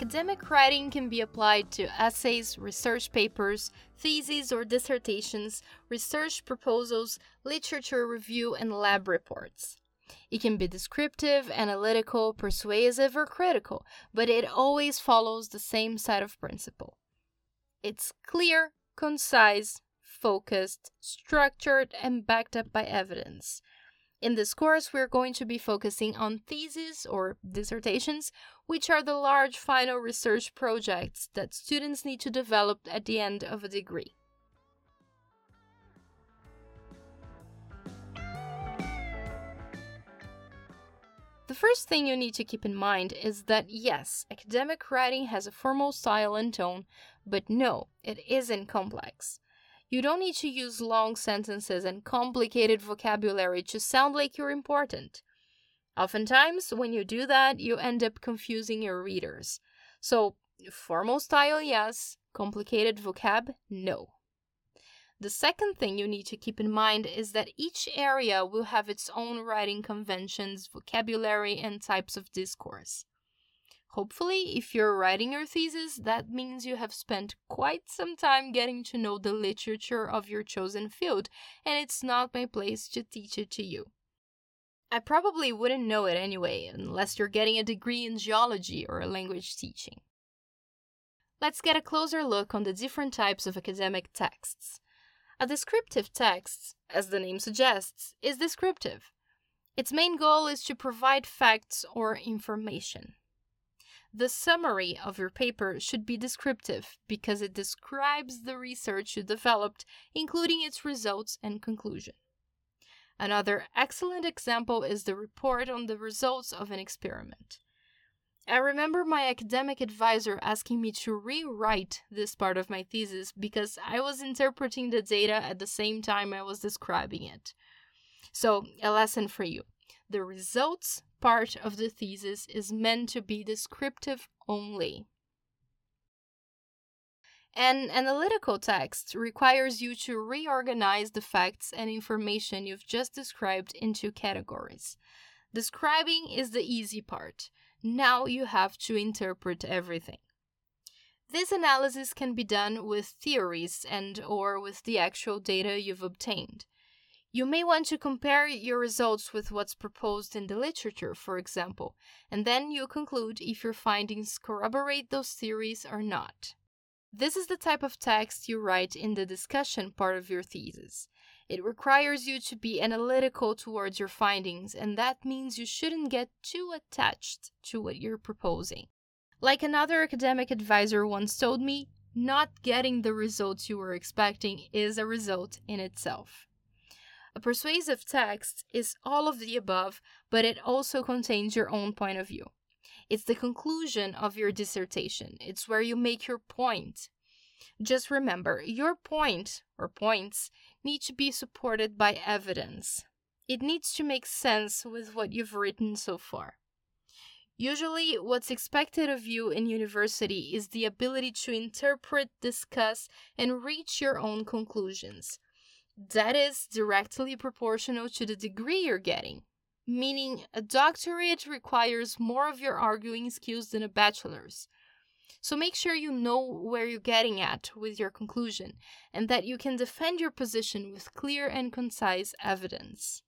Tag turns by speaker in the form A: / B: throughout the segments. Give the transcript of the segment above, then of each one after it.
A: Academic writing can be applied to essays, research papers, theses or dissertations, research proposals, literature review, and lab reports. It can be descriptive, analytical, persuasive, or critical, but it always follows the same set of principle. It's clear, concise, focused, structured, and backed up by evidence. In this course, we're going to be focusing on theses or dissertations, which are the large final research projects that students need to develop at the end of a degree. The first thing you need to keep in mind is that yes, academic writing has a formal style and tone, but no, it isn't complex. You don't need to use long sentences and complicated vocabulary to sound like you're important. Oftentimes, when you do that, you end up confusing your readers. So, formal style, yes, complicated vocab, no. The second thing you need to keep in mind is that each area will have its own writing conventions, vocabulary, and types of discourse. Hopefully, if you're writing your thesis, that means you have spent quite some time getting to know the literature of your chosen field, and it's not my place to teach it to you. I probably wouldn't know it anyway, unless you're getting a degree in geology or language teaching. Let's get a closer look on the different types of academic texts. A descriptive text, as the name suggests, is descriptive. Its main goal is to provide facts or information. The summary of your paper should be descriptive because it describes the research you developed, including its results and conclusion. Another excellent example is the report on the results of an experiment. I remember my academic advisor asking me to rewrite this part of my thesis because I was interpreting the data at the same time I was describing it. So, a lesson for you the results part of the thesis is meant to be descriptive only. An analytical text requires you to reorganize the facts and information you've just described into categories. Describing is the easy part. Now you have to interpret everything. This analysis can be done with theories and or with the actual data you've obtained. You may want to compare your results with what's proposed in the literature, for example, and then you conclude if your findings corroborate those theories or not. This is the type of text you write in the discussion part of your thesis. It requires you to be analytical towards your findings, and that means you shouldn't get too attached to what you're proposing. Like another academic advisor once told me, not getting the results you were expecting is a result in itself. A persuasive text is all of the above, but it also contains your own point of view. It's the conclusion of your dissertation, it's where you make your point. Just remember, your point or points need to be supported by evidence. It needs to make sense with what you've written so far. Usually, what's expected of you in university is the ability to interpret, discuss, and reach your own conclusions that is directly proportional to the degree you're getting. Meaning, a doctorate requires more of your arguing skills than a bachelor's. So make sure you know where you're getting at with your conclusion and that you can defend your position with clear and concise evidence.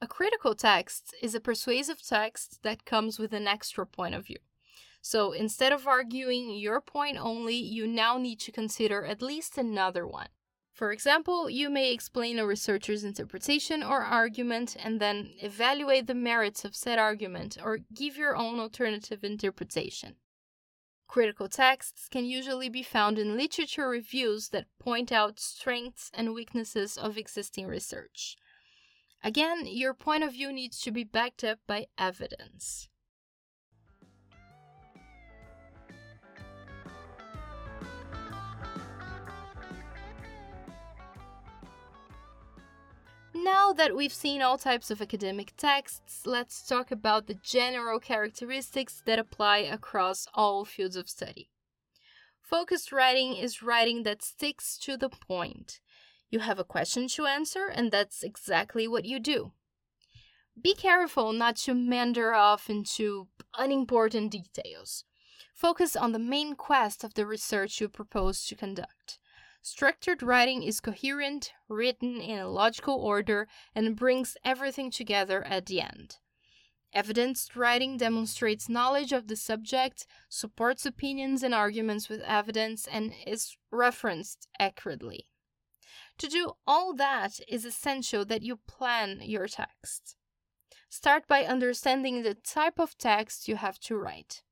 A: A critical text is a persuasive text that comes with an extra point of view. So instead of arguing your point only, you now need to consider at least another one. For example, you may explain a researcher's interpretation or argument and then evaluate the merits of said argument or give your own alternative interpretation. Critical texts can usually be found in literature reviews that point out strengths and weaknesses of existing research. Again, your point of view needs to be backed up by evidence. Now that we've seen all types of academic texts, let's talk about the general characteristics that apply across all fields of study. Focused writing is writing that sticks to the point. You have a question to answer, and that's exactly what you do. Be careful not to meander off into unimportant details. Focus on the main quest of the research you propose to conduct. Structured writing is coherent, written in a logical order, and brings everything together at the end. Evidenced writing demonstrates knowledge of the subject, supports opinions and arguments with evidence, and is referenced accurately. To do all that is essential that you plan your text. Start by understanding the type of text you have to write.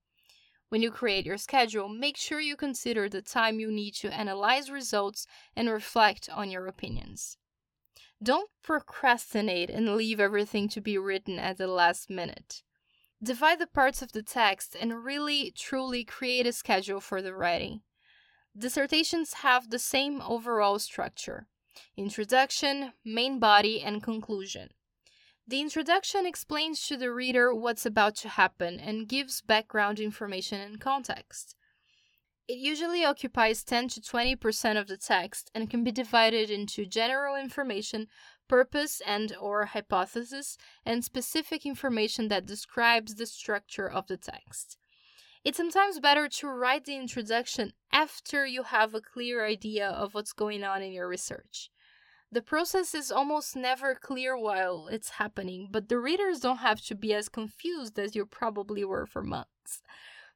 A: When you create your schedule, make sure you consider the time you need to analyze results and reflect on your opinions. Don't procrastinate and leave everything to be written at the last minute. Divide the parts of the text and really, truly create a schedule for the writing. Dissertations have the same overall structure introduction, main body, and conclusion. The introduction explains to the reader what's about to happen and gives background information and context. It usually occupies 10 to 20% of the text and can be divided into general information, purpose and or hypothesis, and specific information that describes the structure of the text. It's sometimes better to write the introduction after you have a clear idea of what's going on in your research. The process is almost never clear while it's happening, but the readers don't have to be as confused as you probably were for months.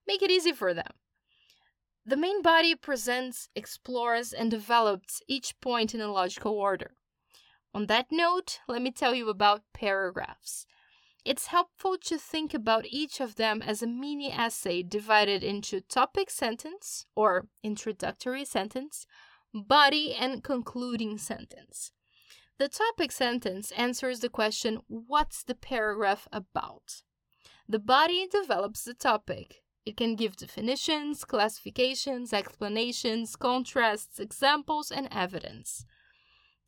A: Make it easy for them. The main body presents, explores, and develops each point in a logical order. On that note, let me tell you about paragraphs. It's helpful to think about each of them as a mini essay divided into topic sentence or introductory sentence, body, and concluding sentence. The topic sentence answers the question, What's the paragraph about? The body develops the topic. It can give definitions, classifications, explanations, contrasts, examples, and evidence.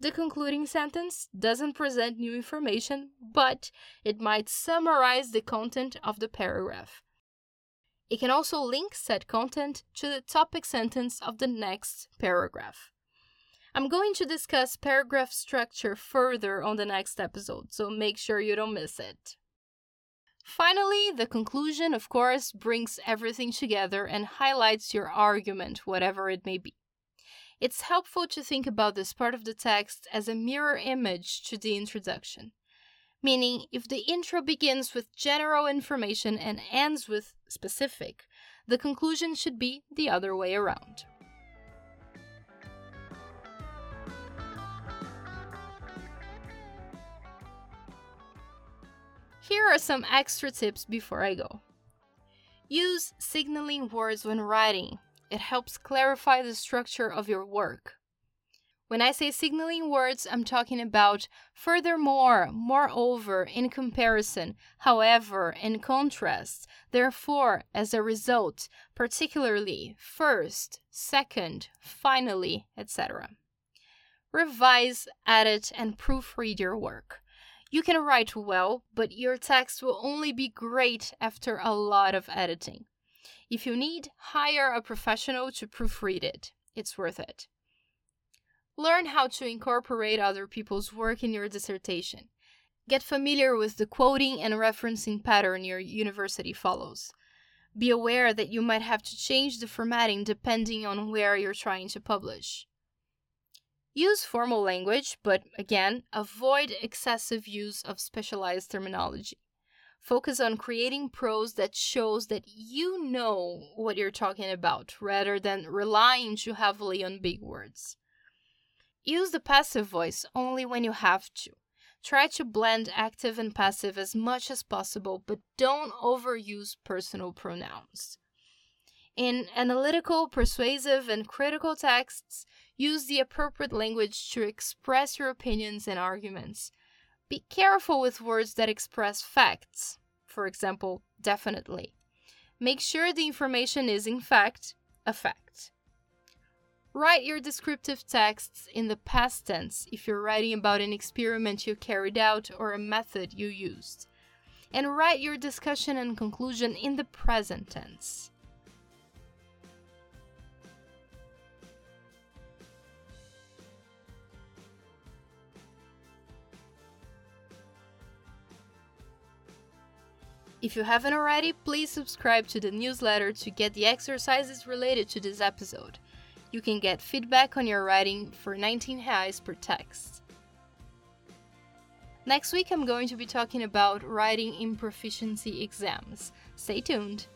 A: The concluding sentence doesn't present new information, but it might summarize the content of the paragraph. It can also link said content to the topic sentence of the next paragraph. I'm going to discuss paragraph structure further on the next episode, so make sure you don't miss it. Finally, the conclusion, of course, brings everything together and highlights your argument, whatever it may be. It's helpful to think about this part of the text as a mirror image to the introduction meaning if the intro begins with general information and ends with specific, the conclusion should be the other way around. Here are some extra tips before I go. Use signaling words when writing. It helps clarify the structure of your work. When I say signaling words, I'm talking about furthermore, moreover, in comparison, however, in contrast, therefore, as a result, particularly, first, second, finally, etc. Revise, edit, and proofread your work. You can write well, but your text will only be great after a lot of editing. If you need, hire a professional to proofread it. It's worth it. Learn how to incorporate other people's work in your dissertation. Get familiar with the quoting and referencing pattern your university follows. Be aware that you might have to change the formatting depending on where you're trying to publish. Use formal language, but again, avoid excessive use of specialized terminology. Focus on creating prose that shows that you know what you're talking about rather than relying too heavily on big words. Use the passive voice only when you have to. Try to blend active and passive as much as possible, but don't overuse personal pronouns. In analytical, persuasive, and critical texts, use the appropriate language to express your opinions and arguments. Be careful with words that express facts, for example, definitely. Make sure the information is, in fact, a fact. Write your descriptive texts in the past tense if you're writing about an experiment you carried out or a method you used. And write your discussion and conclusion in the present tense. If you haven't already, please subscribe to the newsletter to get the exercises related to this episode. You can get feedback on your writing for 19 reais per text. Next week, I'm going to be talking about writing in proficiency exams. Stay tuned!